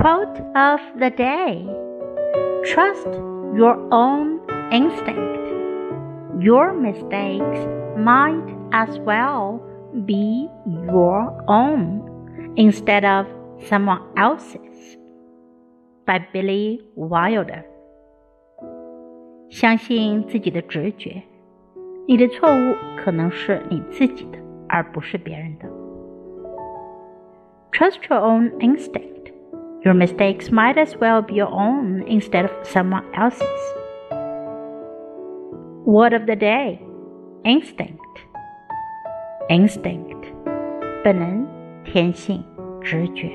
Quote of the day Trust your own instinct. Your mistakes might as well be your own instead of someone else's. By Billy Wilder. 相信自己的直觉，你的错误可能是你自己的，而不是别人的。Trust your own instinct. Your mistakes might as well be your own instead of someone else's. Word of the day instinct. Instinct. 本能、天性、直觉。